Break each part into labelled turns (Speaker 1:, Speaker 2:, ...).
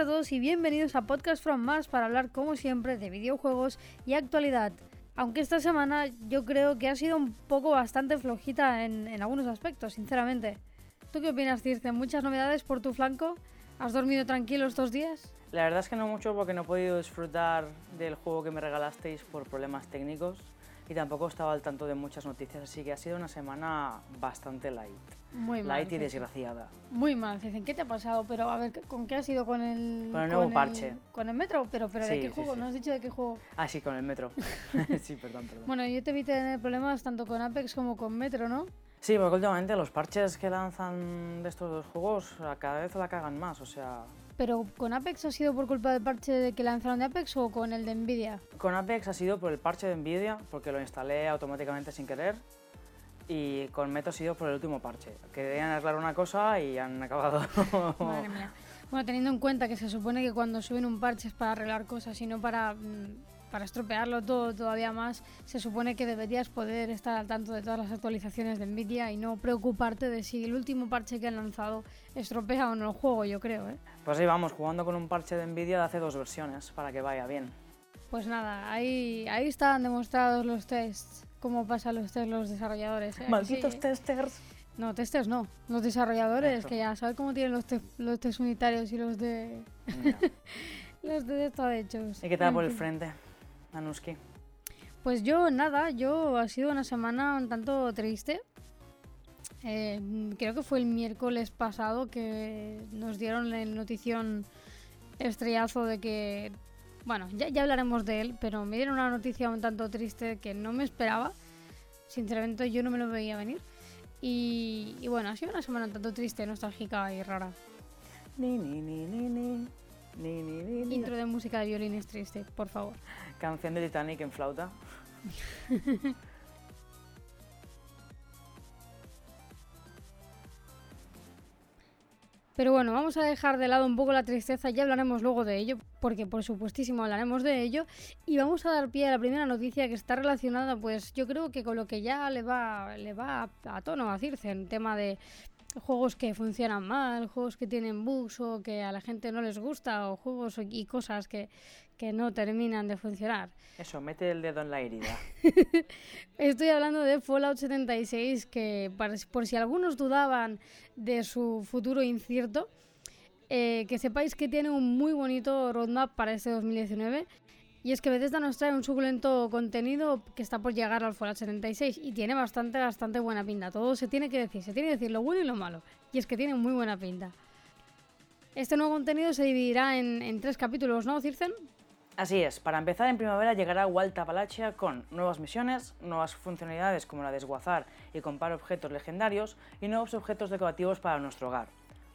Speaker 1: a todos y bienvenidos a Podcast from Mars para hablar como siempre de videojuegos y actualidad. Aunque esta semana yo creo que ha sido un poco bastante flojita en, en algunos aspectos, sinceramente. ¿Tú qué opinas, Circe? ¿Muchas novedades por tu flanco? ¿Has dormido tranquilo estos días?
Speaker 2: La verdad es que no mucho porque no he podido disfrutar del juego que me regalasteis por problemas técnicos y tampoco estaba al tanto de muchas noticias, así que ha sido una semana bastante light.
Speaker 1: Muy mal.
Speaker 2: Y
Speaker 1: Circe.
Speaker 2: desgraciada.
Speaker 1: Muy mal, Circe. ¿Qué te ha pasado? Pero a ver, ¿con qué ha sido? ¿Con el,
Speaker 2: Con el nuevo parche.
Speaker 1: ¿Con el metro? ¿Pero, pero de
Speaker 2: Sí,
Speaker 1: qué
Speaker 2: sí,
Speaker 1: juego?
Speaker 2: sí.
Speaker 1: ¿No has dicho de qué juego?
Speaker 2: Ah, sí, con el metro. sí, perdón, perdón.
Speaker 1: Bueno, yo te vi tener problemas tanto con Apex como con Metro, ¿no?
Speaker 2: Sí, porque últimamente los parches que lanzan de estos dos juegos cada vez la cagan más, o sea...
Speaker 1: Pero con Apex ha sido por culpa del parche que lanzaron de Apex o con el de Nvidia?
Speaker 2: Con Apex ha sido por el parche de Nvidia, porque lo instalé automáticamente sin querer, y con Metro ha sido por el último parche. Querían arreglar una cosa y han acabado...
Speaker 1: Madre mía. Bueno, teniendo en cuenta que se supone que cuando suben un parche es para arreglar cosas y no para, mm, para estropearlo todo todavía más, se supone que deberías poder estar al tanto de todas las actualizaciones de Nvidia y no preocuparte de si el último parche que han lanzado estropea o no el juego, yo creo, ¿eh?
Speaker 2: Pues sí, vamos, jugando con un parche de Nvidia de hace dos versiones, para que vaya bien.
Speaker 1: Pues nada, ahí, ahí están demostrados los tests, cómo pasan los los desarrolladores. ¿eh?
Speaker 2: ¡Malditos
Speaker 1: Sí.
Speaker 2: testers!
Speaker 1: No, testers no, los desarrolladores,
Speaker 2: Eso.
Speaker 1: que ya sabes cómo tienen los, te- los test unitarios y los de... Los de esto hechos.
Speaker 2: ¿Y qué tal
Speaker 1: En
Speaker 2: por el frente, Anuski?
Speaker 1: Pues yo nada, yo ha sido una semana un tanto triste. Eh, creo que fue el miércoles pasado que nos dieron la notición estrellazo de que, bueno, ya, ya hablaremos de él, pero me dieron una noticia un tanto triste que no me esperaba. Sinceramente yo no me lo veía venir. Y, y bueno, ha sido una semana un tanto triste, nostálgica y rara.
Speaker 2: Ni, ni, ni.
Speaker 1: Intro de música de violines triste, por favor.
Speaker 2: Canción de Titanic en flauta.
Speaker 1: Pero bueno, vamos a dejar de lado un poco la tristeza, ya hablaremos luego de ello, porque por supuestísimo hablaremos de ello. Y vamos a dar pie a la primera noticia que está relacionada, pues yo creo que con lo que ya le va, le va a, a tono a Circe, en tema de juegos que funcionan mal, juegos que tienen bugs o que a la gente no les gusta, o juegos y cosas que, que no terminan de funcionar.
Speaker 2: Eso, mete el dedo en la herida.
Speaker 1: Estoy hablando de Fallout 76, que por si algunos dudaban de su futuro incierto, eh, que sepáis que tiene un muy bonito roadmap para este 2019. Y es que Bethesda nos trae un suculento contenido que está por llegar al Fallout 76 y tiene bastante, bastante buena pinta. Todo se tiene que decir, se tiene que decir lo bueno y lo malo. Y es que tiene muy buena pinta. Este nuevo contenido se dividirá en, en tres capítulos, ¿no, Circen?
Speaker 2: Así es, para empezar en primavera llegará Walta Palachia con nuevas misiones, nuevas funcionalidades como la de esguazar y comprar objetos legendarios y nuevos objetos decorativos para nuestro hogar.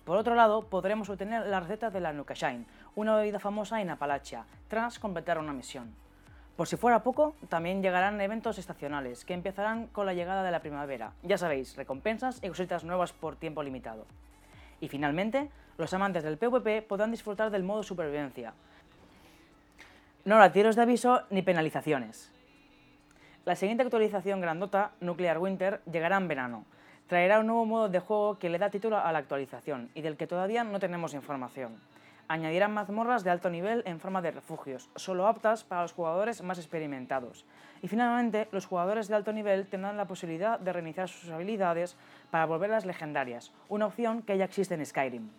Speaker 2: Por otro lado, podremos obtener la receta de la Nukashine, una bebida famosa en Apalachia, tras completar una misión. Por si fuera poco, también llegarán eventos estacionales, que empezarán con la llegada de la primavera. Ya sabéis, recompensas y cositas nuevas por tiempo limitado. Y finalmente, los amantes del PvP podrán disfrutar del modo supervivencia, no habrá tiros de aviso ni penalizaciones. La siguiente actualización grandota, Nuclear Winter, llegará en verano. Traerá un nuevo modo de juego que le da título a la actualización y del que todavía no tenemos información. Añadirán mazmorras de alto nivel en forma de refugios, solo aptas para los jugadores más experimentados. Y finalmente, los jugadores de alto nivel tendrán la posibilidad de reiniciar sus habilidades para volverlas legendarias, una opción que ya existe en Skyrim.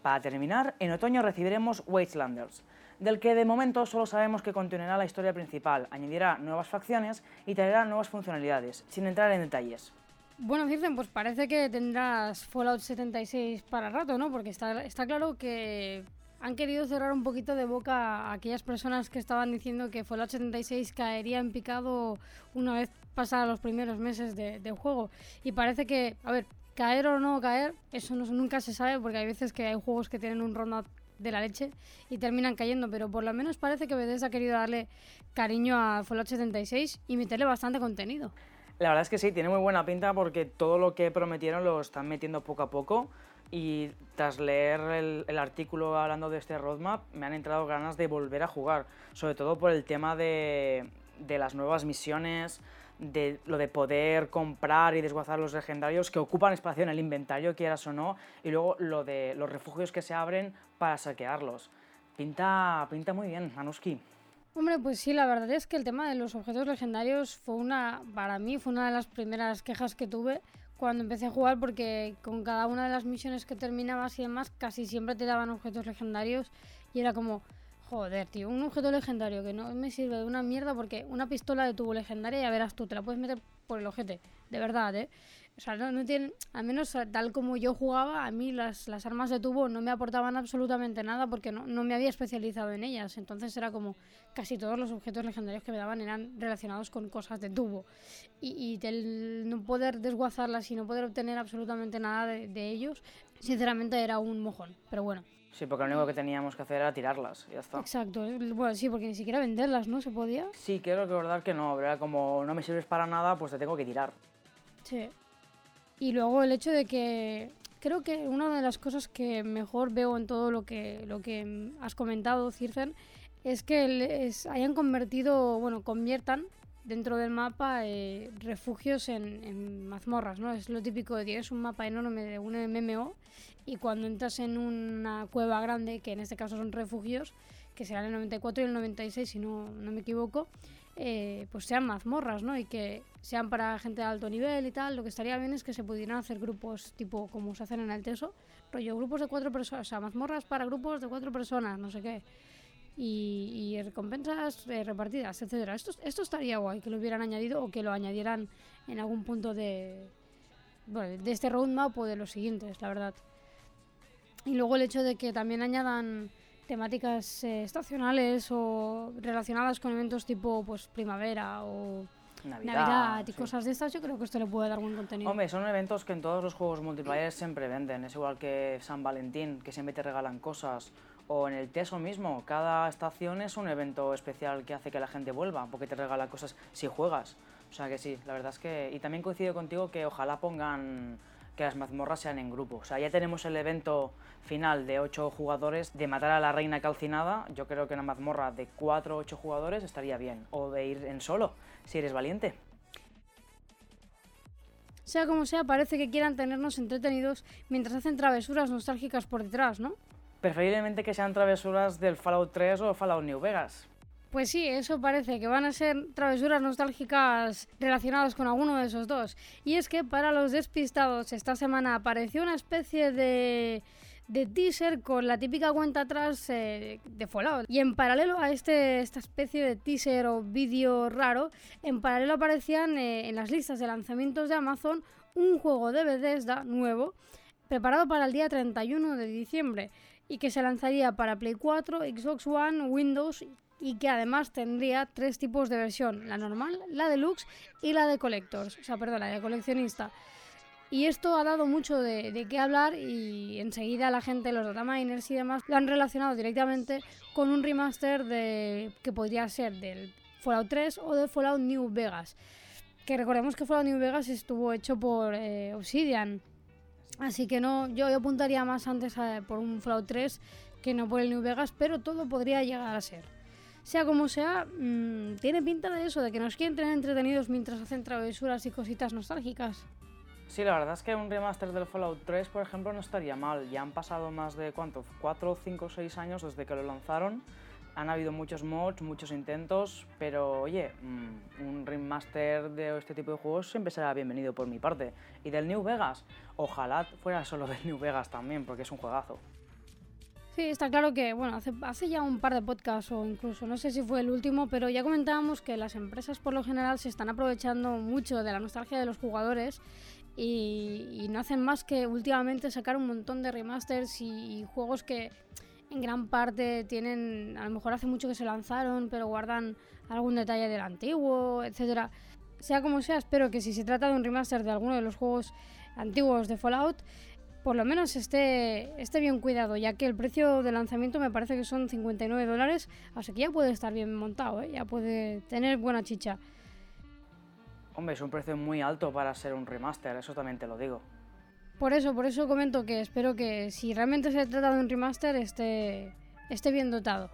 Speaker 2: Para terminar, en otoño recibiremos Wastelanders, del que de momento solo sabemos que continuará la historia principal, añadirá nuevas facciones y traerá nuevas funcionalidades, sin entrar en detalles.
Speaker 1: Bueno, Circen, pues parece que tendrás Fallout 76 para rato, ¿no? Porque está, está claro que han querido cerrar un poquito de boca a aquellas personas que estaban diciendo que Fallout 76 caería en picado una vez pasados los primeros meses de, de juego. Y parece que, a ver, caer o no caer, eso no- nunca se sabe porque hay veces que hay juegos que tienen un roadmap de la leche y terminan cayendo, pero por lo menos parece que Bethesda ha querido darle cariño a Fallout 76 y meterle bastante contenido.
Speaker 2: La verdad es que sí, tiene muy buena pinta porque todo lo que prometieron lo están metiendo poco a poco y tras leer el, artículo hablando de este roadmap me han entrado ganas de volver a jugar, sobre todo por el tema de, de las nuevas misiones, de lo de poder comprar y desguazar los legendarios que ocupan espacio en el inventario, quieras o no, y luego lo de los refugios que se abren para saquearlos. Pinta, pinta muy bien, Anuski.
Speaker 1: Hombre, pues sí, la verdad es que el tema de los objetos legendarios fue una, para mí, fue una de las primeras quejas que tuve cuando empecé a jugar porque con cada una de las misiones que terminabas y demás casi siempre te daban objetos legendarios y era como, joder, tío, un objeto legendario que no me sirve de una mierda porque una pistola de tubo legendaria ya verás tú, te la puedes meter por el ojete, de verdad, ¿eh? O sea, no, no tienen, al menos tal como yo jugaba, a mí las, las, armas de tubo no me aportaban absolutamente nada porque no, no, me había especializado en ellas. Entonces era como casi todos los objetos legendarios que me daban eran relacionados con cosas de tubo. Y, y el no poder desguazarlas y no poder obtener absolutamente nada de, de ellos, sinceramente era un mojón. Pero bueno,
Speaker 2: Sí, porque lo único que teníamos que hacer era tirarlas y ya está.
Speaker 1: Exacto, bueno, sí, porque ni siquiera venderlas, ¿no? ¿Se podía?
Speaker 2: Sí, quiero recordar que no, era como no me sirves para nada, pues te tengo que tirar.
Speaker 1: Sí. Y luego el hecho de que creo que una de las cosas que mejor veo en todo lo que, lo que has comentado, Circen, es que les hayan convertido, bueno, conviertan dentro del mapa eh, refugios en, en, mazmorras, ¿no? Es lo típico de tienes un mapa enorme de un MMO y cuando entras en una cueva grande, que en este caso son refugios, que serán el 94 y el 96 si no, no me equivoco, eh, pues sean mazmorras, ¿no? Y que sean para gente de alto nivel y tal. Lo que estaría bien es que se pudieran hacer grupos tipo como se hacen en el Teso, rollo grupos de cuatro personas, o sea, mazmorras para grupos de cuatro personas, no sé qué. Y, y recompensas eh, repartidas, etcétera. Esto, esto estaría guay que lo hubieran añadido o que lo añadieran en algún punto de, bueno, de este roadmap o de los siguientes, la verdad. Y luego el hecho de que también añadan temáticas eh, estacionales o relacionadas con eventos tipo pues primavera o
Speaker 2: Navidad,
Speaker 1: Navidad y
Speaker 2: sí.
Speaker 1: cosas de estas, yo creo que esto le puede dar buen contenido.
Speaker 2: Hombre, son eventos que en todos los juegos multiplayer siempre venden. Es igual que San Valentín, que siempre te regalan cosas. O en el Teso mismo, cada estación es un evento especial que hace que la gente vuelva, porque te regala cosas si juegas. O sea que sí, la verdad es que... Y también coincido contigo que ojalá pongan que las mazmorras sean en grupo. O sea, ya tenemos el evento final de 8 jugadores de matar a la reina calcinada. Yo creo que una mazmorra de 4 o 8 jugadores estaría bien. O de ir en solo, si eres valiente.
Speaker 1: Sea como sea, parece que quieran tenernos entretenidos mientras hacen travesuras nostálgicas por detrás, ¿no?
Speaker 2: Preferiblemente que sean travesuras del Fallout 3 o Fallout New Vegas.
Speaker 1: Pues sí, eso parece que van a ser travesuras nostálgicas relacionadas con alguno de esos dos. Y es que para los despistados esta semana apareció una especie de, de teaser con la típica cuenta atrás eh, de Fallout. Y en paralelo a este, esta especie de teaser o vídeo raro, en paralelo aparecían eh, en las listas de lanzamientos de Amazon un juego de Bethesda nuevo preparado para el día 31 de diciembre y que se lanzaría para Play 4, Xbox One, Windows y que además tendría tres tipos de versión, la normal, la deluxe y la de collectors, o sea, perdón, la de coleccionista. Y esto ha dado mucho de, qué hablar y enseguida la gente, los dataminers y demás, lo han relacionado directamente con un remaster de que podría ser del Fallout 3 o del Fallout New Vegas. Que recordemos que Fallout New Vegas estuvo hecho por eh, Obsidian. Así que no, yo, apuntaría más antes por un Fallout 3 que no por el New Vegas, pero todo podría llegar a ser sea como sea, mmm, tiene pinta de eso, de que nos quieren tener entretenidos mientras hacen travesuras y cositas nostálgicas.
Speaker 2: Sí, la verdad es que un remaster del Fallout 3, por ejemplo, no estaría mal. Ya han pasado más de, ¿cuánto? 4, 5, 6 años desde que lo lanzaron. Han habido muchos mods, muchos intentos, pero oye, mmm, un remaster de este tipo de juegos siempre será bienvenido por mi parte. Y del New Vegas, ojalá fuera solo del New Vegas también, porque es un juegazo.
Speaker 1: Sí, está claro que, bueno, hace, hace, ya un par de podcasts o incluso, no sé si fue el último, pero ya comentábamos que las empresas por lo general se están aprovechando mucho de la nostalgia de los jugadores y, y no hacen más que últimamente sacar un montón de remasters y, y, juegos que en gran parte tienen, a lo mejor hace mucho que se lanzaron, pero guardan algún detalle del antiguo, etcétera. Sea como sea, espero que si se trata de un remaster de alguno de los juegos antiguos de Fallout, por lo menos esté, esté bien cuidado, ya que el precio de lanzamiento me parece que son 59 dólares, así que ya puede estar bien montado, ¿eh? ya puede tener buena chicha.
Speaker 2: Hombre, es un precio muy alto para ser un remaster, eso también te lo digo.
Speaker 1: Por eso, por eso comento que espero que si realmente se trata de un remaster esté, esté bien dotado.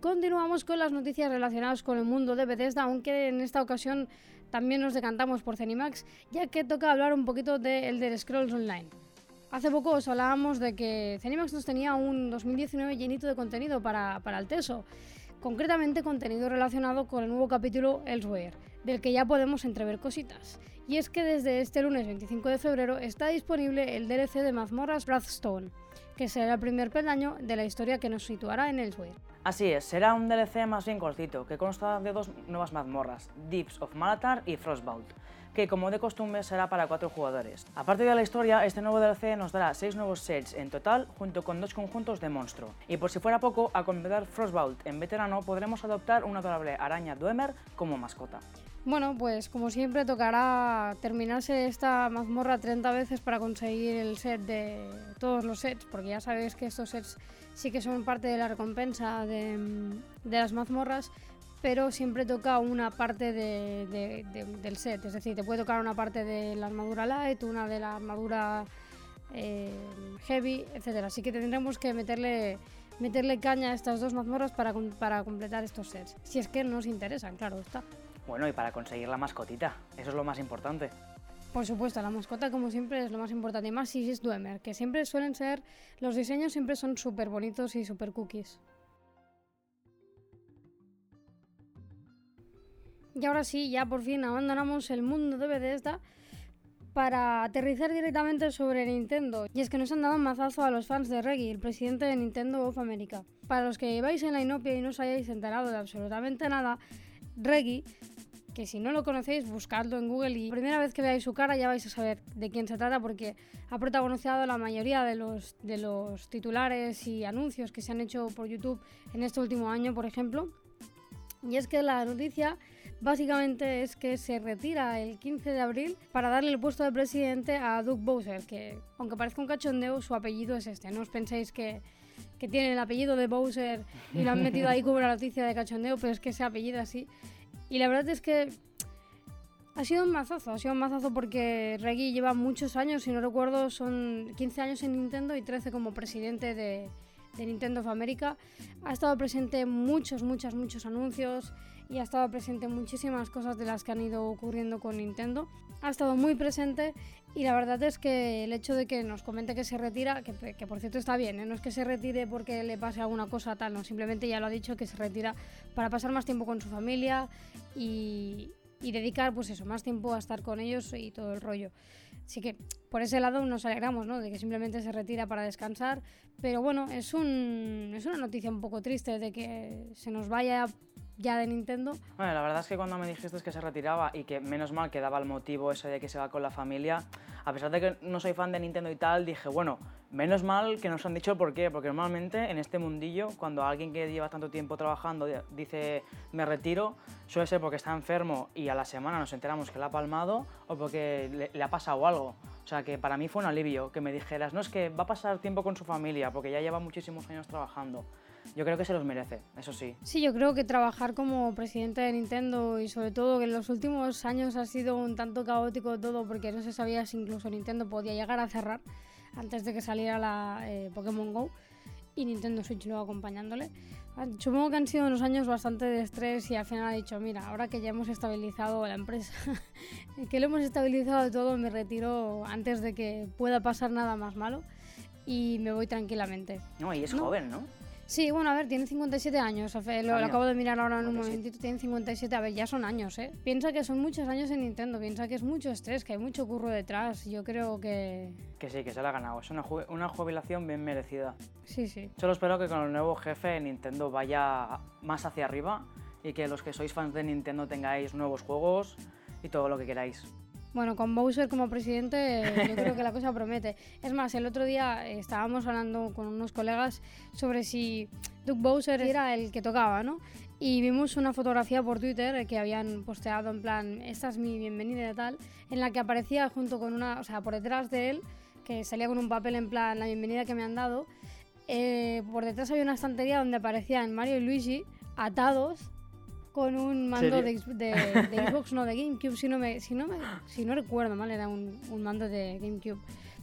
Speaker 1: continuamos con las noticias relacionadas con el mundo de Bethesda, aunque en esta ocasión también nos decantamos por Cenimax, ya que toca hablar un poquito de Elder Scrolls Online. Hace poco os hablábamos de que Cenimax nos tenía un 2019 llenito de contenido para, para el TESO, concretamente contenido relacionado con el nuevo capítulo Elsewhere, del que ya podemos entrever cositas. Y es que desde este lunes 25 de febrero está disponible el DLC de Mazmorras Wrathstone, que será el primer peldaño de la historia que nos situará en Elsewhere.
Speaker 2: Así es, será un DLC más bien cortito, que consta de dos nuevas mazmorras, Deeps of Malatar y Frostbound, que como de costumbre será para cuatro jugadores. Aparte de la historia, este nuevo DLC nos dará seis nuevos sets en total, junto con dos conjuntos de monstruo. Y por si fuera poco, a completar Frostbound en veterano podremos adoptar una adorable araña Dwemer como mascota.
Speaker 1: Bueno, pues como siempre tocará terminarse esta mazmorra 30 veces para conseguir el set de todos los sets, porque ya sabéis que estos sets sí que son parte de la recompensa de, de las mazmorras, pero siempre toca una parte de, de, del set, es decir, te puede tocar una parte de la armadura light, una de la armadura eh, heavy, etcétera. Así que tendremos que meterle meterle caña a estas dos mazmorras para, para completar estos sets. Si es que nos interesan, claro está.
Speaker 2: Bueno, y para conseguir la mascotita, eso es lo más importante.
Speaker 1: Por supuesto, la mascota como siempre es lo más importante, y más si es Dwemer, que siempre suelen ser, los diseños siempre son súper bonitos y súper cookies. Y ahora sí, ya por fin abandonamos el mundo de Bethesda para aterrizar directamente sobre Nintendo. Y es que nos han dado un mazazo a los fans de Reggie, el presidente de Nintendo of America. Para los que vais en la Inopia y no os hayáis enterado de absolutamente nada, Reggie que si no lo conocéis, buscadlo en Google y primera vez que veáis su cara ya vais a saber de quién se trata porque ha protagonizado la mayoría de los, de los titulares y anuncios que se han hecho por YouTube en este último año, por ejemplo. Y es que la noticia básicamente es que se retira el 15 de abril para darle el puesto de presidente a Doug Bowser, que aunque parezca un cachondeo, su apellido es este. No os penséis que, que tiene el apellido de Bowser y lo han metido ahí como una noticia de cachondeo, pero es que ese apellido así y la verdad es que ha sido un mazazo, ha sido un mazazo porque Reggie lleva muchos años, si no recuerdo, son 15 años en Nintendo y 13 como presidente de, Nintendo of America. Ha estado presente en muchos, muchos, muchos anuncios y ha estado presente en muchísimas cosas de las que han ido ocurriendo con Nintendo. Ha estado muy presente y la verdad es que el hecho de que nos comente que se retira, que, que por cierto está bien, ¿eh? no es que se retire porque le pase alguna cosa tal, no, simplemente ya lo ha dicho que se retira para pasar más tiempo con su familia y, y dedicar pues eso, más tiempo a estar con ellos y todo el rollo. Así que por ese lado nos alegramos, ¿no? De que simplemente se retira para descansar. Pero bueno, es, un, es una noticia un poco triste de que se nos vaya ya de Nintendo.
Speaker 2: Bueno, la verdad es que cuando me dijiste que se retiraba y que menos mal que daba el motivo ese de que se va con la familia, a pesar de que no soy fan de Nintendo y tal, dije, bueno, menos mal que nos han dicho por qué, porque normalmente en este mundillo, cuando alguien que lleva tanto tiempo trabajando dice me retiro, suele ser porque está enfermo y a la semana nos enteramos que le ha palmado o porque le, le ha pasado algo. O sea que para mí fue un alivio que me dijeras, no es que va a pasar tiempo con su familia porque ya lleva muchísimos años trabajando yo creo que se los merece, eso sí.
Speaker 1: Sí, yo creo que trabajar como presidente de Nintendo y sobre todo que en los últimos años ha sido un tanto caótico todo porque no se sabía si incluso Nintendo podía llegar a cerrar antes de que saliera la eh, Pokémon Go y Nintendo Switch luego acompañándole. Ah, supongo que han sido unos años bastante de estrés y al final ha dicho, mira, ahora que ya hemos estabilizado la empresa, que lo hemos estabilizado todo, me retiro antes de que pueda pasar nada más malo y me voy tranquilamente.
Speaker 2: No, y es joven, ¿no?
Speaker 1: Sí, bueno, a ver, tiene 57 años. Lo, acabo de mirar ahora en un momentito. Tiene 57. A ver, ya son años, ¿eh? Piensa que son muchos años en Nintendo. Piensa que es mucho estrés, que hay mucho curro detrás. Yo creo que.
Speaker 2: Que sí, que se la ha ganado. Es una, una jubilación bien merecida.
Speaker 1: Sí, sí.
Speaker 2: Solo espero que con el nuevo jefe Nintendo vaya más hacia arriba y que los que sois fans de Nintendo tengáis nuevos juegos y todo lo que queráis.
Speaker 1: Bueno, con Bowser como presidente yo creo que la cosa promete. Es más, el otro día eh, estábamos hablando con unos colegas sobre si Doug Bowser era el que tocaba, ¿no? Y vimos una fotografía por Twitter que habían posteado en plan, esta es mi bienvenida y tal, en la que aparecía junto con una, o sea, por detrás de él, que salía con un papel en plan, la bienvenida que me han dado, eh, por detrás había una estantería donde aparecían Mario y Luigi atados con un mando de, Xbox, no de GameCube, si no, me, si no, me, si no recuerdo mal, era un, un, mando de GameCube.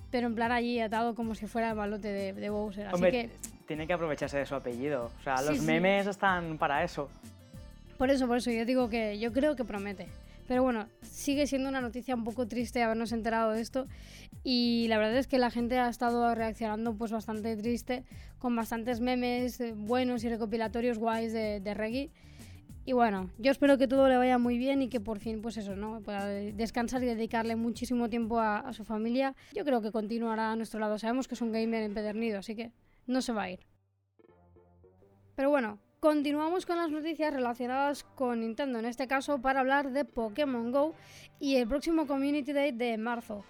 Speaker 1: Pero en plan allí atado como si fuera el balote de, de Bowser. Así que
Speaker 2: tiene que aprovecharse de su apellido. O sea,
Speaker 1: Sí,
Speaker 2: los
Speaker 1: sí.
Speaker 2: memes están para eso.
Speaker 1: Por eso, por eso, yo digo que yo creo que promete. Pero bueno, sigue siendo una noticia un poco triste habernos enterado de esto. Y la verdad es que la gente ha estado reaccionando pues bastante triste, con bastantes memes eh, buenos y recopilatorios guays de, de reggae. Y bueno, yo espero que todo le vaya muy bien y que por fin, pues eso, ¿no? Pueda de- descansar y dedicarle muchísimo tiempo a, a su familia. Yo creo que continuará a nuestro lado. Sabemos que es un gamer empedernido, así que no se va a ir. Pero bueno, continuamos con las noticias relacionadas con Nintendo, en este caso para hablar de Pokémon Go y el próximo Community Day de marzo,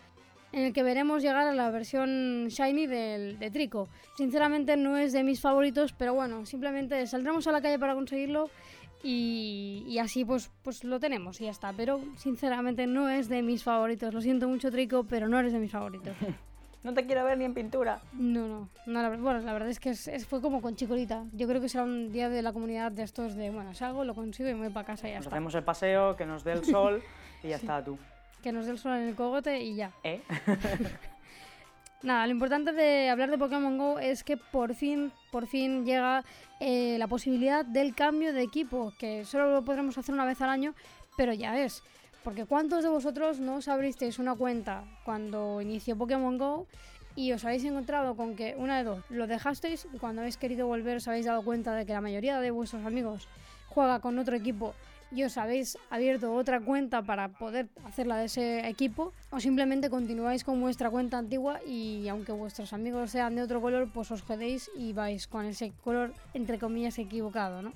Speaker 1: en el que veremos llegar a la versión Shiny del, de Trico. Sinceramente no es de mis favoritos, pero bueno, simplemente saldremos a la calle para conseguirlo y, y así pues, pues lo tenemos y ya está. Pero sinceramente no es de mis favoritos. Lo siento mucho Trico, pero no eres de mis favoritos.
Speaker 2: No te quiero ver ni en pintura.
Speaker 1: No, no, no la, bueno, la verdad es que es- es- fue como con Chicorita. Yo creo que será un día de la comunidad de estos de, bueno, salgo, lo consigo y me voy para casa y ya
Speaker 2: Nos
Speaker 1: está.
Speaker 2: hacemos el paseo, que nos dé el sol y ya está tú.
Speaker 1: Que nos dé el sol en el cogote y ya.
Speaker 2: ¿Eh?
Speaker 1: Nada, lo importante de hablar de Pokémon Go es que por fin, por fin llega eh, la posibilidad del cambio de equipo, que solo lo podremos hacer una vez al año, pero ya es. Porque ¿cuántos de vosotros no os abristeis una cuenta cuando inició Pokémon Go y os habéis encontrado con que una de dos, lo dejasteis y cuando habéis querido volver os habéis dado cuenta de que la mayoría de vuestros amigos juega con otro equipo y os habéis abierto otra cuenta para poder hacerla de ese equipo o simplemente continuáis con vuestra cuenta antigua y aunque vuestros amigos sean de otro color pues os jodéis y vais con ese color entre comillas equivocado, ¿no?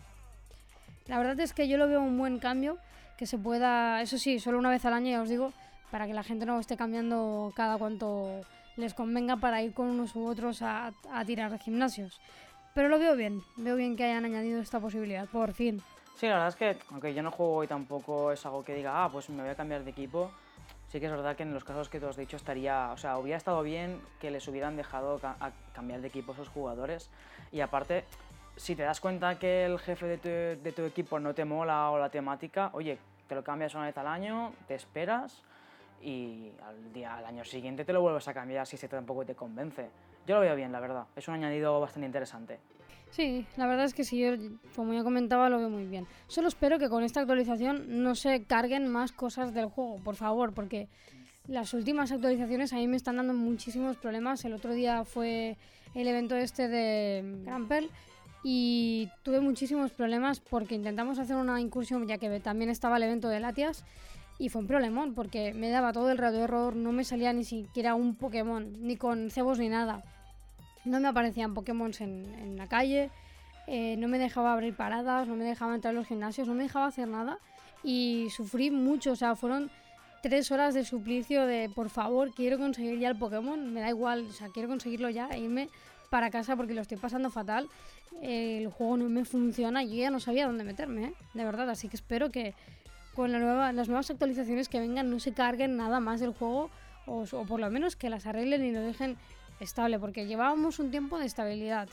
Speaker 1: La verdad es que yo lo veo un buen cambio que se pueda, eso sí, solo una vez al año ya os digo, para que la gente no esté cambiando cada cuanto les convenga para ir con unos u otros a, a tirar gimnasios. Pero lo veo bien, veo bien que hayan añadido esta posibilidad, por fin.
Speaker 2: Sí, la verdad es que, aunque yo no juego y tampoco es algo que diga, ah, pues me voy a cambiar de equipo, sí que es verdad que en los casos que tú has dicho estaría, o sea, hubiera estado bien que les hubieran dejado a cambiar de equipo a esos jugadores. Y aparte, si te das cuenta que el jefe de tu, equipo no te mola o la temática, oye, te lo cambias una vez al año, te esperas y al año siguiente te lo vuelves a cambiar si ese tampoco te convence. Yo lo veo bien, la verdad. Es un añadido bastante interesante.
Speaker 1: Sí, la verdad es que sí, como ya comentaba, lo veo muy bien. Solo espero que con esta actualización no se carguen más cosas del juego, por favor, porque las últimas actualizaciones a mí me están dando muchísimos problemas. El otro día fue el evento este de Grampel y tuve muchísimos problemas porque intentamos hacer una incursión, ya que también estaba el evento de Latias. Y fue un problemón porque me daba todo el rato error, no me salía ni siquiera un Pokémon, ni con cebos ni nada. No me aparecían Pokémon en, la calle, eh, no me dejaba abrir paradas, no me dejaba entrar en los gimnasios, no me dejaba hacer nada. Y sufrí mucho, o sea, fueron tres horas de suplicio de por favor, quiero conseguir ya el Pokémon, me da igual, o sea, quiero conseguirlo ya e irme para casa porque lo estoy pasando fatal. Eh, el juego no me funciona yo ya no sabía dónde meterme, ¿eh? de verdad. Así que espero que con las nuevas actualizaciones que vengan no se carguen nada más del juego o, por lo menos que las arreglen y lo dejen estable, porque llevábamos un tiempo de estabilidad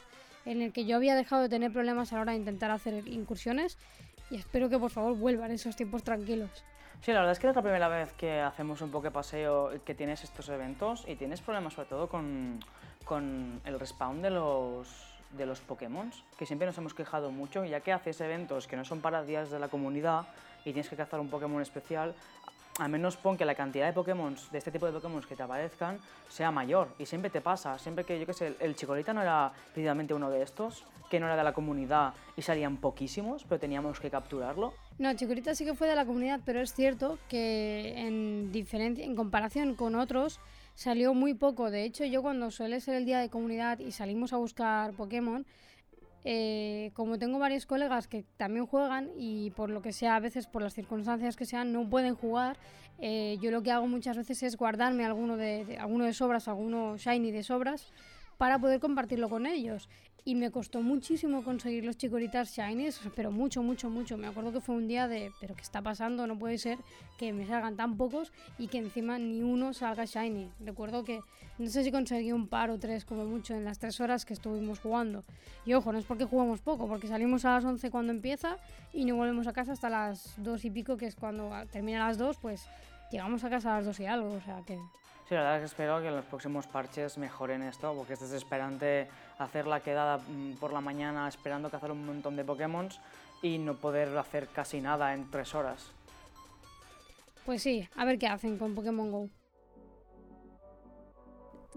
Speaker 1: en el que yo había dejado de tener problemas a la hora de intentar hacer incursiones y espero que por favor vuelvan esos tiempos tranquilos.
Speaker 2: Sí, la verdad es que es la primera vez que hacemos un poco paseo que tienes estos eventos y tienes problemas sobre todo con, con el respawn de los, de los Pokémon, que siempre nos hemos quejado mucho, ya que haces eventos que no son para días de la comunidad y tienes que cazar un Pokémon especial, al menos pon que la cantidad de Pokémon, de este tipo de Pokémon que te aparezcan, sea mayor. Y siempre te pasa, siempre que, yo qué sé, el, el Chikorita no era precisamente uno de estos, que no era de la comunidad y salían poquísimos, pero teníamos que capturarlo.
Speaker 1: No, Chikorita sí que fue de la comunidad, pero es cierto que en, diferencia, en comparación con otros salió muy poco. De hecho, yo cuando suele ser el día de comunidad y salimos a buscar Pokémon, eh, como tengo varios colegas que también juegan y por lo que sea, a veces por las circunstancias que sean, no pueden jugar, eh, yo lo que hago muchas veces es guardarme alguno de, de- alguno de sobras, alguno shiny de sobras, para poder compartirlo con ellos. Y me costó muchísimo conseguir los chicoritas shinies, pero mucho, mucho, mucho. Me acuerdo que fue un día de, pero ¿qué está pasando? No puede ser que me salgan tan pocos y que encima ni uno salga shiny. Recuerdo que no sé si conseguí un par o tres como mucho en las tres horas que estuvimos jugando. Y ojo, no es porque jugamos poco, porque salimos a las 11 cuando empieza y no volvemos a casa hasta las 2 y pico, que es cuando termina las 2, pues llegamos a casa a las 2 y algo, o sea que...
Speaker 2: Sí, la verdad es que espero que en los próximos parches mejoren esto, porque es desesperante hacer la quedada mm, por la mañana esperando cazar un montón de Pokémon y no poder hacer casi nada en tres horas.
Speaker 1: Pues sí, a ver qué hacen con Pokémon Go.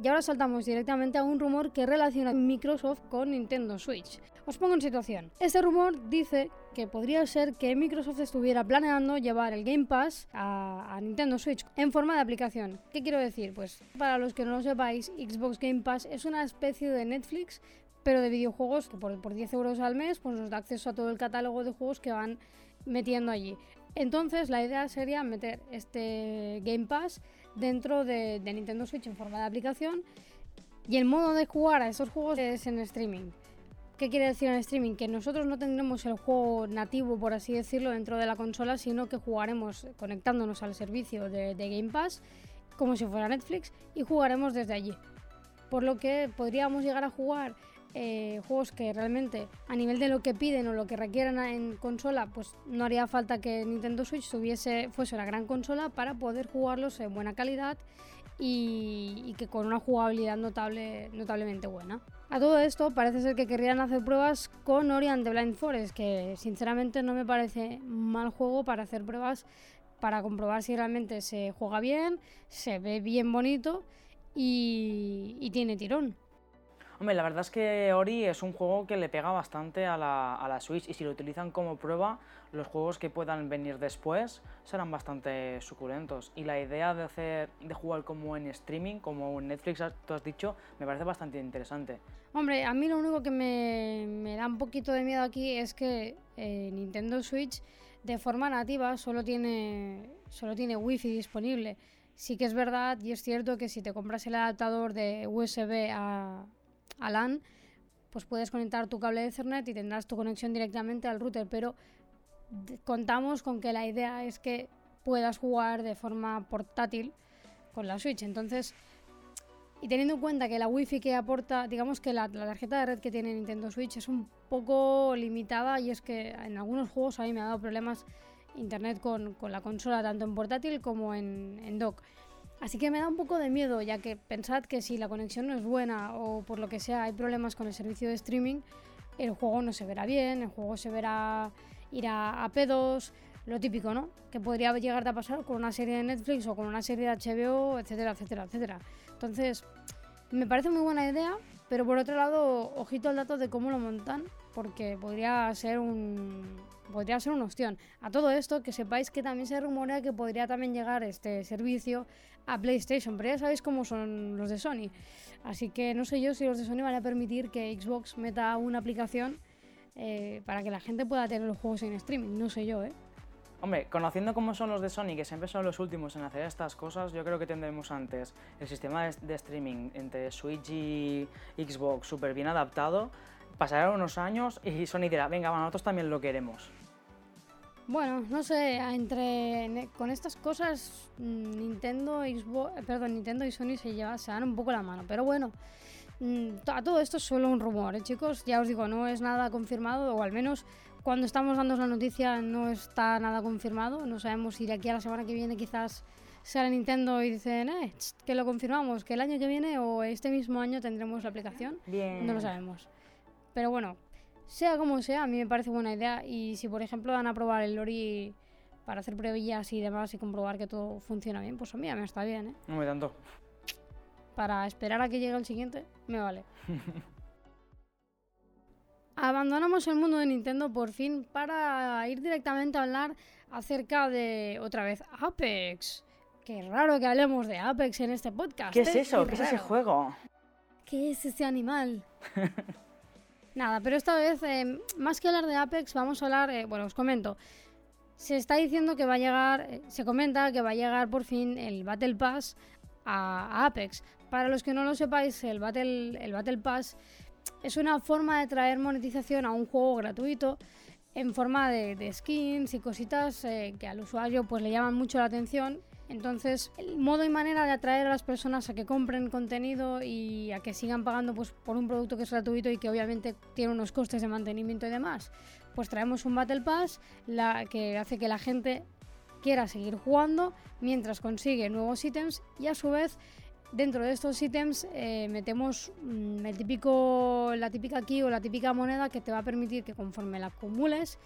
Speaker 1: Y ahora saltamos directamente a un rumor que relaciona Microsoft con Nintendo Switch. Os pongo en situación. Este rumor dice que podría ser que Microsoft estuviera planeando llevar el Game Pass a, Nintendo Switch en forma de aplicación. ¿Qué quiero decir? Pues para los que no lo sepáis, Xbox Game Pass es una especie de Netflix, pero de videojuegos que por, por 10 euros al mes pues nos da acceso a todo el catálogo de juegos que van metiendo allí. Entonces la idea sería meter este Game Pass dentro de, Nintendo Switch en forma de aplicación y el modo de jugar a esos juegos es en streaming. ¿Qué quiere decir en streaming? Que nosotros no tendremos el juego nativo, por así decirlo, dentro de la consola, sino que jugaremos conectándonos al servicio de, de Game Pass como si fuera Netflix y jugaremos desde allí. Por lo que podríamos llegar a jugar eh, juegos que realmente a nivel de lo que piden o lo que requieran en consola, pues no haría falta que Nintendo Switch tuviese, fuese una gran consola para poder jugarlos en buena calidad y, que con una jugabilidad notable, notablemente buena. A todo esto parece ser que querrían hacer pruebas con Ori and the Blind Forest, que sinceramente no me parece mal juego para hacer pruebas para comprobar si realmente se juega bien, se ve bien bonito y tiene tirón.
Speaker 2: Hombre, la verdad es que Ori es un juego que le pega bastante a la, a la, Switch y si lo utilizan como prueba, los juegos que puedan venir después serán bastante suculentos. Y la idea de hacer de jugar como en streaming, como en Netflix, tú has dicho, me parece bastante interesante.
Speaker 1: Hombre, a mí lo único que me, me da un poquito de miedo aquí es que eh, Nintendo Switch de forma nativa solo tiene, solo tiene Wi-Fi disponible. Sí que es verdad y es cierto que si te compras el adaptador de USB a, a LAN, pues puedes conectar tu cable de Ethernet y tendrás tu conexión directamente al router, pero contamos con que la idea es que puedas jugar de forma portátil con la Switch. Entonces, y teniendo en cuenta que la Wi-Fi que aporta, digamos que la, tarjeta de red que tiene Nintendo Switch es un poco limitada y es que en algunos juegos a mí me ha dado problemas internet con, la consola, tanto en portátil como en dock. Así que me da un poco de miedo, ya que pensad que si la conexión no es buena o por lo que sea hay problemas con el servicio de streaming, el juego no se verá bien, el juego se verá ir a, pedos, lo típico, ¿no? Que podría llegar a pasar con una serie de Netflix o con una serie de HBO, etcétera, etcétera, etcétera. Entonces, me parece muy buena idea, pero por otro lado, ojito al dato de cómo lo montan, porque podría ser un podría ser una opción. A todo esto, que sepáis que también se rumorea que podría también llegar este servicio a PlayStation, pero ya sabéis cómo son los de Sony. Así que no sé yo si los de Sony van a permitir que Xbox meta una aplicación eh, para que la gente pueda tener los juegos en streaming. No sé yo, ¿eh?
Speaker 2: Hombre, conociendo cómo son los de Sony, que siempre son los últimos en hacer estas cosas, yo creo que tendremos antes el sistema de, streaming entre Switch y Xbox súper bien adaptado. Pasarán unos años y Sony dirá, venga, nosotros también lo queremos.
Speaker 1: Bueno, no sé, entre con estas cosas mm, Nintendo, Xbox, eh, perdón, Nintendo y Sony se, lleva, se dan un poco la mano, pero bueno, mm, a todo esto es solo un rumor, ¿eh, chicos? Ya os digo, no es nada confirmado, o al menos cuando estamos dando la noticia no está nada confirmado, no sabemos si de aquí a la semana que viene quizás sale Nintendo y dicen, eh, que lo confirmamos, que el año que viene o este mismo año tendremos la aplicación.
Speaker 2: Bien.
Speaker 1: No lo sabemos. Pero bueno, sea como sea, a mí me parece buena idea. Y si, por ejemplo, dan a probar el Lori para hacer pruebillas y demás y comprobar que todo funciona bien, pues a mí me está bien, ¿eh?
Speaker 2: No me tanto.
Speaker 1: Para esperar a que llegue el siguiente, me vale. Abandonamos el mundo de Nintendo por fin para ir directamente a hablar acerca de, otra vez, Apex. Qué raro que hablemos de Apex en este podcast.
Speaker 2: ¿Qué es ¿eh? eso? ¿Qué es ese juego?
Speaker 1: ¿Qué es ese animal? Nada, pero esta vez, eh, más que hablar de Apex, vamos a hablar, eh, bueno, os comento. Se está diciendo que va a llegar, eh, se comenta que va a llegar por fin el Battle Pass a, Apex. Para los que no lo sepáis, el Battle, el Battle Pass es una forma de traer monetización a un juego gratuito en forma de, skins y cositas que al usuario pues le llaman mucho la atención entonces, el modo y manera de atraer a las personas a que compren contenido y a que sigan pagando pues, por un producto que es gratuito y que obviamente tiene unos costes de mantenimiento y demás, pues traemos un Battle Pass la, que hace que la gente quiera seguir jugando mientras consigue nuevos ítems y a su vez dentro de estos ítems eh, metemos mm, el típico, la típica key o la típica moneda que te va a permitir que conforme la acumules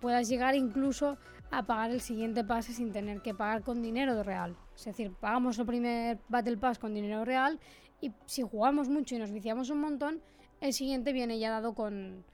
Speaker 1: puedas llegar incluso a pagar el siguiente pase sin tener que pagar con dinero real. Es decir, pagamos el primer Battle Pass con dinero real y si jugamos mucho y nos viciamos un montón, el siguiente viene ya dado con,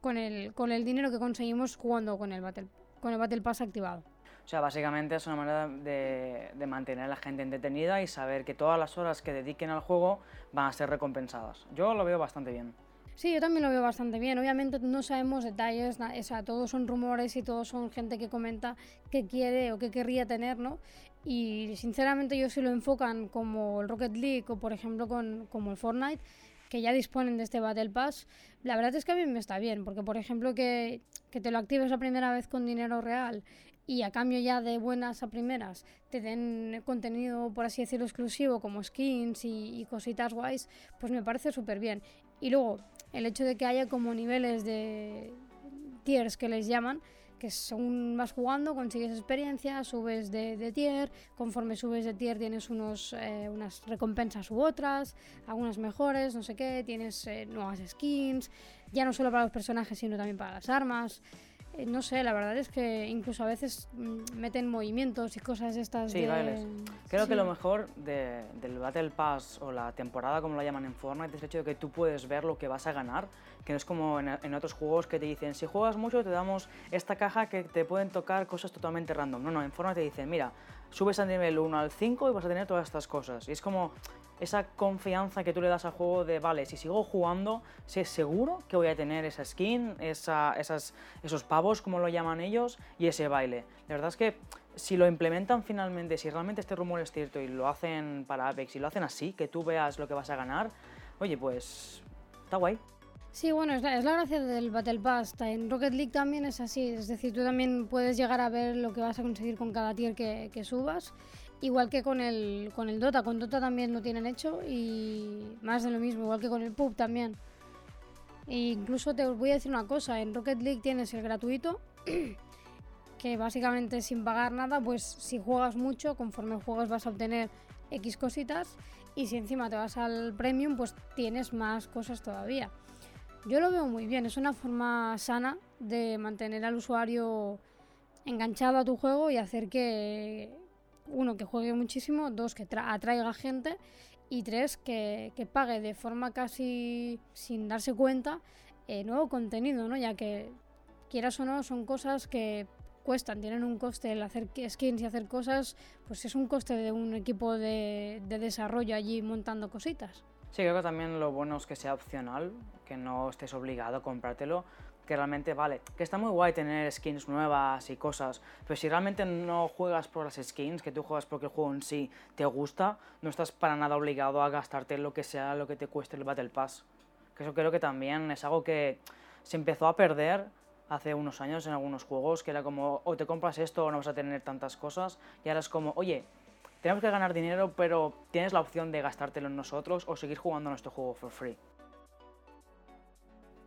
Speaker 1: con, el, con el dinero que conseguimos jugando con el Battle, con el Battle Pass activado.
Speaker 2: O sea, básicamente es una manera de, de, mantener a la gente entretenida y saber que todas las horas que dediquen al juego van a ser recompensadas. Yo lo veo bastante bien.
Speaker 1: Sí, yo también lo veo bastante bien. Obviamente no sabemos detalles, o sea, todos son rumores y todos son gente que comenta qué quiere o qué querría tener, ¿no? Y sinceramente yo si lo enfocan como el Rocket League o por ejemplo con, como el Fortnite, que ya disponen de este Battle Pass, la verdad es que a mí me está bien, porque por ejemplo que, que te lo actives la primera vez con dinero real y a cambio ya de buenas a primeras te den contenido, por así decirlo, exclusivo como skins y, y cositas guays, pues me parece súper bien. Y luego, el hecho de que haya como niveles de tiers que les llaman, que según vas jugando consigues experiencia, subes de, de, tier, conforme subes de tier tienes unos, eh, unas recompensas u otras, algunas mejores, no sé qué, tienes eh, nuevas skins, ya no solo para los personajes sino también para las armas. No sé, la verdad es que incluso a veces mm, meten movimientos y cosas estas
Speaker 2: sí,
Speaker 1: de...
Speaker 2: bailes. Creo
Speaker 1: sí.
Speaker 2: que lo mejor de, del Battle Pass o la temporada, como lo llaman en Fortnite, es el hecho de que tú puedes ver lo que vas a ganar, que no es como en, en, otros juegos que te dicen, si juegas mucho te damos esta caja que te pueden tocar cosas totalmente random. No, no, en Fortnite te dicen, mira, subes al nivel 1 al 5 y vas a tener todas estas cosas. Y es como esa confianza que tú le das al juego de, vale, si sigo jugando, sé seguro que voy a tener esa skin, esa, esas, esos pavos, como lo llaman ellos, y ese baile. La verdad es que si lo implementan finalmente, si realmente este rumor es cierto y lo hacen para Apex y lo hacen así, que tú veas lo que vas a ganar, oye, pues está guay.
Speaker 1: Sí, bueno, es la, es la, gracia del Battle Pass. En Rocket League también es así, es decir, tú también puedes llegar a ver lo que vas a conseguir con cada tier que subas. Igual que con el, con el Dota, con Dota también lo tienen hecho y más de lo mismo, igual que con el PUB también. E incluso te voy a decir una cosa, en Rocket League tienes el gratuito, que básicamente sin pagar nada, pues si juegas mucho, conforme juegas vas a obtener X cositas y si encima te vas al Premium, pues tienes más cosas todavía. Yo lo veo muy bien, es una forma sana de mantener al usuario enganchado a tu juego y hacer que, uno, que juegue muchísimo, dos, que atraiga gente y tres, que, pague de forma casi sin darse cuenta eh, nuevo contenido, ¿no? Ya que quieras o no, son cosas que cuestan, tienen un coste el hacer skins y hacer cosas, pues es un coste de un equipo de, de desarrollo allí montando cositas.
Speaker 2: Sí, creo que también lo bueno es que sea opcional, que no estés obligado a comprártelo, que realmente vale, que está muy guay tener skins nuevas y cosas, pero si realmente no juegas por las skins, que tú juegas porque el juego en sí te gusta, no estás para nada obligado a gastarte lo que sea lo que te cueste el Battle Pass. Que eso creo que también es algo que se empezó a perder hace unos años en algunos juegos, que era como, o te compras esto o no vas a tener tantas cosas, y ahora es como, oye, tenemos que ganar dinero, pero tienes la opción de gastártelo en nosotros o seguir jugando nuestro juego for free.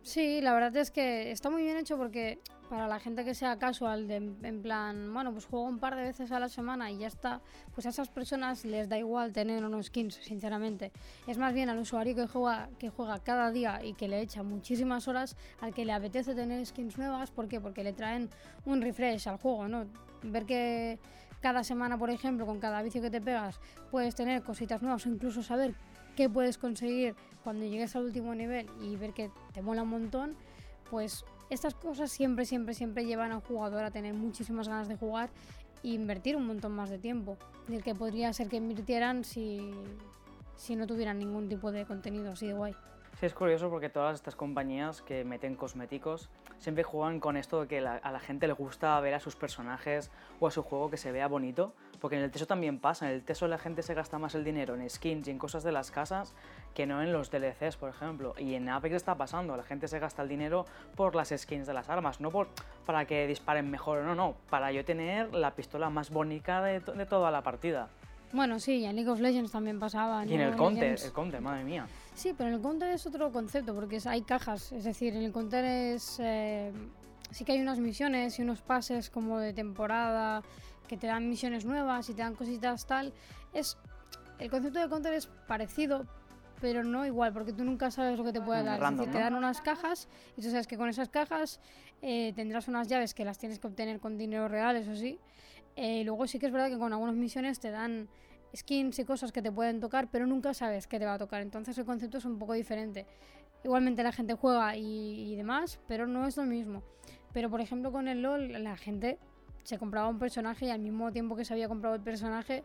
Speaker 1: Sí, la verdad es que está muy bien hecho porque para la gente que sea casual, de, en plan, bueno, pues juego un par de veces a la semana y ya está, pues a esas personas les da igual tener unos skins, sinceramente. Es más bien al usuario que juega, que juega cada día y que le echa muchísimas horas al que le apetece tener skins nuevas. ¿Por qué? Porque le traen un refresh al juego, ¿no? Ver que cada semana, por ejemplo, con cada vicio que te pegas, puedes tener cositas nuevas o incluso saber qué puedes conseguir cuando llegues al último nivel y ver que te mola un montón, pues estas cosas siempre, siempre, siempre llevan al jugador a tener muchísimas ganas de jugar e invertir un montón más de tiempo, del que podría ser que invirtieran si, si no tuvieran ningún tipo de contenido así de guay.
Speaker 2: Sí, es curioso porque todas estas compañías que meten cosméticos siempre juegan con esto de que la, a la gente le gusta ver a sus personajes o a su juego que se vea bonito, porque en el Teso también pasa, en el Teso la gente se gasta más el dinero en skins y en cosas de las casas que no en los DLCs, por ejemplo. Y en Apex está pasando, la gente se gasta el dinero por las skins de las armas, no por, para que disparen mejor, no, no, para yo tener la pistola más bonita de, de toda la partida.
Speaker 1: Bueno, sí, en League of Legends también pasaba.
Speaker 2: Y en el Counter, el Counter, madre mía.
Speaker 1: Sí, pero en el Counter es otro concepto, porque es, hay cajas, es decir, en el Counter es... Eh, sí que hay unas misiones y unos pases como de temporada que te dan misiones nuevas y te dan cositas tal. Es, el concepto de counter es parecido, pero no igual, porque tú nunca sabes lo que te puede dar. es
Speaker 2: random,
Speaker 1: decir, te dan unas cajas y tú sabes que con esas cajas eh, tendrás unas llaves que las tienes que obtener con dinero real, eso sí. Eh, y luego sí que es verdad que con algunas misiones te dan skins y cosas que te pueden tocar, pero nunca sabes qué te va a tocar. Entonces el concepto es un poco diferente. Igualmente la gente juega y, y demás, pero no es lo mismo. Pero por ejemplo con el LOL la gente se compraba un personaje y al mismo tiempo que se había comprado el personaje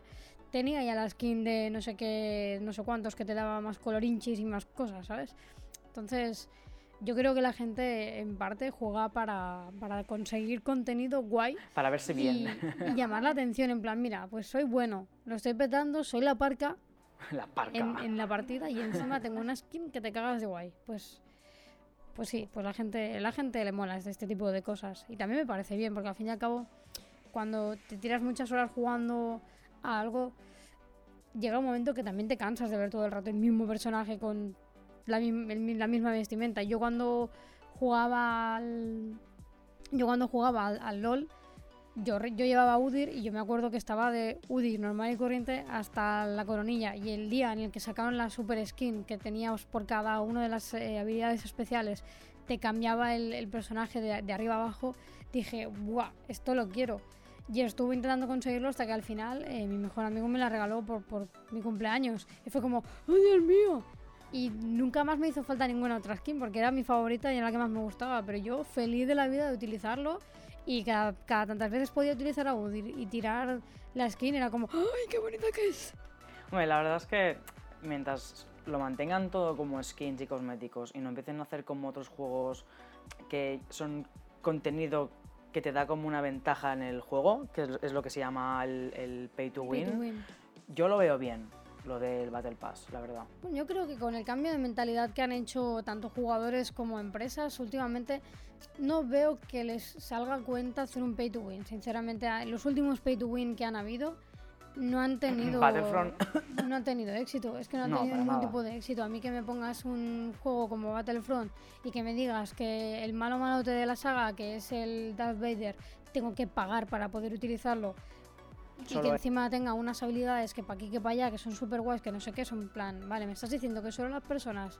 Speaker 1: tenía ya la skin de no sé qué, no sé cuántos que te daba más colorinchis y más cosas, ¿sabes? Entonces yo creo que la gente en parte juega para, para conseguir contenido guay
Speaker 2: Para verse
Speaker 1: y,
Speaker 2: bien.
Speaker 1: y llamar la atención en plan, mira, pues soy bueno, lo estoy petando, soy la parca
Speaker 2: La parca.
Speaker 1: en, en la partida y encima tengo una skin que te cagas de guay. Pues, pues sí, pues la gente, la gente le mola este, este tipo de cosas. Y también me parece bien, porque al fin y al cabo, cuando te tiras muchas horas jugando a algo, llega un momento que también te cansas de ver todo el rato el mismo personaje con la, misma vestimenta. Yo cuando jugaba al, yo cuando jugaba al, LOL, yo, yo llevaba Udir y yo me acuerdo que estaba de Udir normal y corriente hasta la coronilla. Y el día en el que sacaron la super skin que teníamos por cada una de las eh, habilidades especiales, te cambiaba el, el personaje de, de arriba abajo, dije, ¡buah! Esto lo quiero. Y estuve intentando conseguirlo hasta que al final eh, mi mejor amigo me la regaló por, por mi cumpleaños. Y fue como, ¡oh Dios mío! Y nunca más me hizo falta ninguna otra skin porque era mi favorita y era la que más me gustaba. Pero yo feliz de la vida de utilizarlo y cada, cada tantas veces podía utilizar Udir y tirar la skin era como ¡ay, qué bonita que es!
Speaker 2: Hombre, la verdad es que mientras lo mantengan todo como skins y cosméticos y no empiecen a hacer como otros juegos que son contenido que te da como una ventaja en el juego, que es, es lo que se llama el, el pay to
Speaker 1: Pay
Speaker 2: win,
Speaker 1: to win.
Speaker 2: yo lo veo bien, lo del Battle Pass, la verdad.
Speaker 1: Bueno, yo creo que con el cambio de mentalidad que han hecho tanto jugadores como empresas últimamente, no veo que les salga a cuenta hacer un pay to win. Sinceramente, los últimos pay to win que han habido no han tenido
Speaker 2: Battlefront.
Speaker 1: no han tenido éxito. Es que no han
Speaker 2: No,
Speaker 1: tenido ningún
Speaker 2: nada.
Speaker 1: tipo de éxito. A mí que me pongas un juego como Battlefront y que me digas que el malo malote de la saga, que es el Darth Vader, tengo que pagar para poder utilizarlo y que encima tenga unas habilidades que para aquí que para allá, que son super guays, que no sé qué, son plan, vale, me estás diciendo que solo las personas,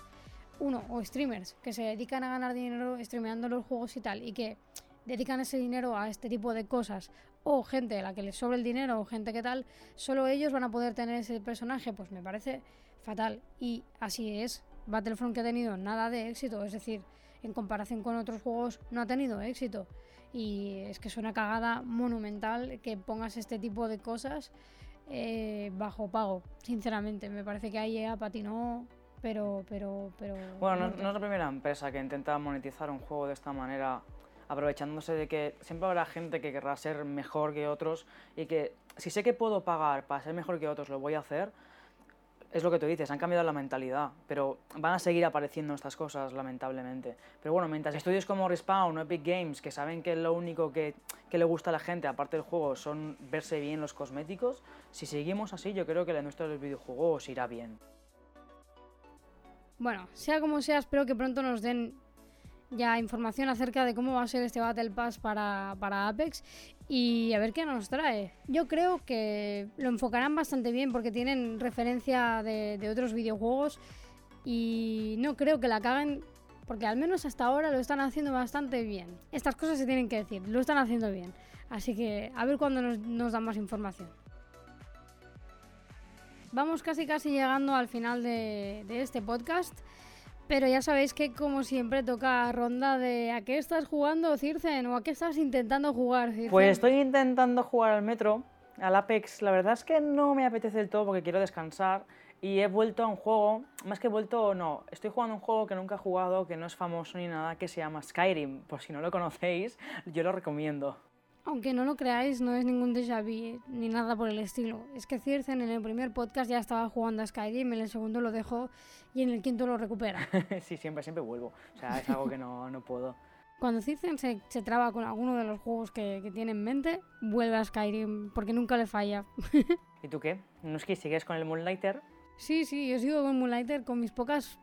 Speaker 1: uno, o streamers, que se dedican a ganar dinero streameando los juegos y tal, y que dedican ese dinero a este tipo de cosas, o gente a la que les sobra el dinero, o gente que tal, solo ellos van a poder tener ese personaje, pues me parece fatal. Y así es, Battlefront que ha tenido nada de éxito, es decir, en comparación con otros juegos no ha tenido éxito. Y es que es una cagada monumental que pongas este tipo de cosas eh, bajo pago, sinceramente. Me parece que ahí patinó, pero, pero, pero...
Speaker 2: Bueno, no, no es la primera empresa que intenta monetizar un juego de esta manera, aprovechándose de que siempre habrá gente que querrá ser mejor que otros y que si sé que puedo pagar para ser mejor que otros, lo voy a hacer. Es lo que tú dices, han cambiado la mentalidad, pero van a seguir apareciendo estas cosas, lamentablemente. Pero bueno, mientras estudios como Respawn o Epic Games, que saben que lo único que, que le gusta a la gente, aparte del juego, son verse bien los cosméticos, si seguimos así, yo creo que la industria de los videojuegos irá bien.
Speaker 1: Bueno, sea como sea, espero que pronto nos den ya información acerca de cómo va a ser este Battle Pass para, para Apex y a ver qué nos trae. Yo creo que lo enfocarán bastante bien porque tienen referencia de, otros videojuegos y no creo que la caguen porque al menos hasta ahora lo están haciendo bastante bien. Estas cosas se tienen que decir, lo están haciendo bien. Así que a ver cuándo nos, dan más información. Vamos casi casi llegando al final de este podcast. Pero ya sabéis que como siempre toca ronda de ¿a qué estás jugando, Circen? ¿O a qué estás intentando jugar, Circen?
Speaker 2: Pues estoy intentando jugar al Metro, al Apex. La verdad es que no me apetece del todo porque quiero descansar. Y he vuelto a un juego, más que vuelto, no, estoy jugando un juego que nunca he jugado, que no es famoso ni nada, que se llama Skyrim. Por si no lo conocéis, yo lo recomiendo.
Speaker 1: Aunque no lo creáis, no es ningún déjà vu ni nada por el estilo. Es que Circen en el primer podcast ya estaba jugando a Skyrim, en el segundo lo dejó y en el quinto lo recupera.
Speaker 2: sí, siempre, siempre vuelvo. O sea, es algo que no, no puedo.
Speaker 1: Cuando Circen se, se traba con alguno de los juegos que, que tiene en mente, vuelve a Skyrim, porque nunca le falla.
Speaker 2: ¿Y tú qué? ¿No es que sigues con el Moonlighter?
Speaker 1: Sí, sí, yo sigo con Moonlighter con mis pocas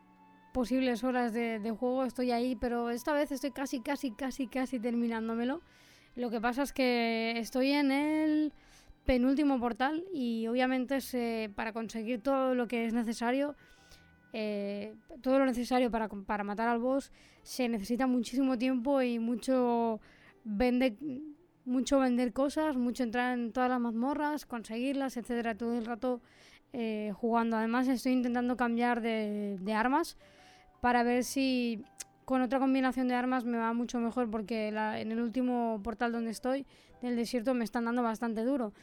Speaker 1: posibles horas de, de juego, estoy ahí, pero esta vez estoy casi, casi, casi, casi terminándomelo. Lo que pasa es que estoy en el penúltimo portal y obviamente se- para conseguir todo lo que es necesario, eh, todo lo necesario para, para matar al boss, se necesita muchísimo tiempo y mucho vender, mucho vender cosas, mucho entrar en todas las mazmorras, conseguirlas, etcétera, todo el rato eh, jugando. Además estoy intentando cambiar de, de armas para ver si con otra combinación de armas me va mucho mejor porque la- en el último portal donde estoy del desierto me están dando bastante duro.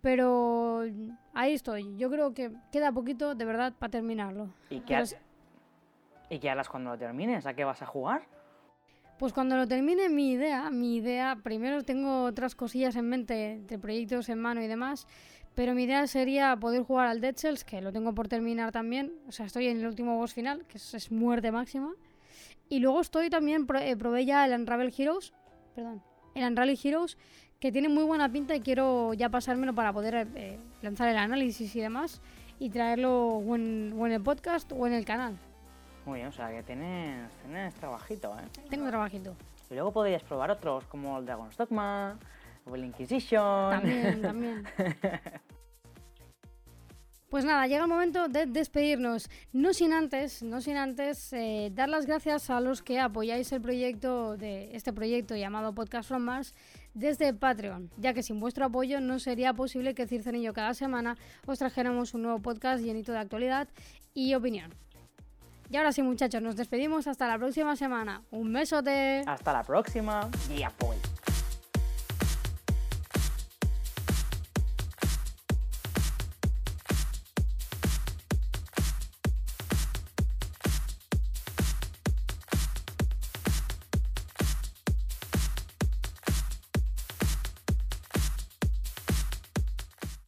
Speaker 1: Pero ahí estoy. Yo creo que queda poquito de verdad para terminarlo.
Speaker 2: ¿Y qué, ha- ¿Y qué harás cuando lo termines? ¿A qué vas a jugar?
Speaker 1: Pues cuando lo termine mi idea, mi idea, primero tengo otras cosillas en mente de proyectos en mano y demás, pero mi idea sería poder jugar al Dead Cells, que lo tengo por terminar también, o sea, estoy en el último boss final, que es, es muerte máxima, y luego estoy también, eh, probé ya el Unravel Heroes, perdón, el Unravel Heroes, que tiene muy buena pinta y quiero ya pasármelo para poder eh, lanzar el análisis y demás, y traerlo o en, o en el podcast o en el canal.
Speaker 2: Muy bien, o sea que tienes, tienes trabajito, ¿eh?
Speaker 1: Tengo trabajito.
Speaker 2: Y luego podrías probar otros como el Dragon's Dogma o el Inquisition.
Speaker 1: También, también. Pues nada, llega el momento de despedirnos. No sin antes, no sin antes eh, dar las gracias a los que apoyáis el proyecto de este proyecto llamado Podcast from Mars desde Patreon, ya que sin vuestro apoyo no sería posible que Circe y yo cada semana os trajéramos un nuevo podcast llenito de actualidad y opinión. Y ahora sí, muchachos, nos despedimos hasta la próxima semana. Un besote.
Speaker 2: Hasta la próxima. Y a por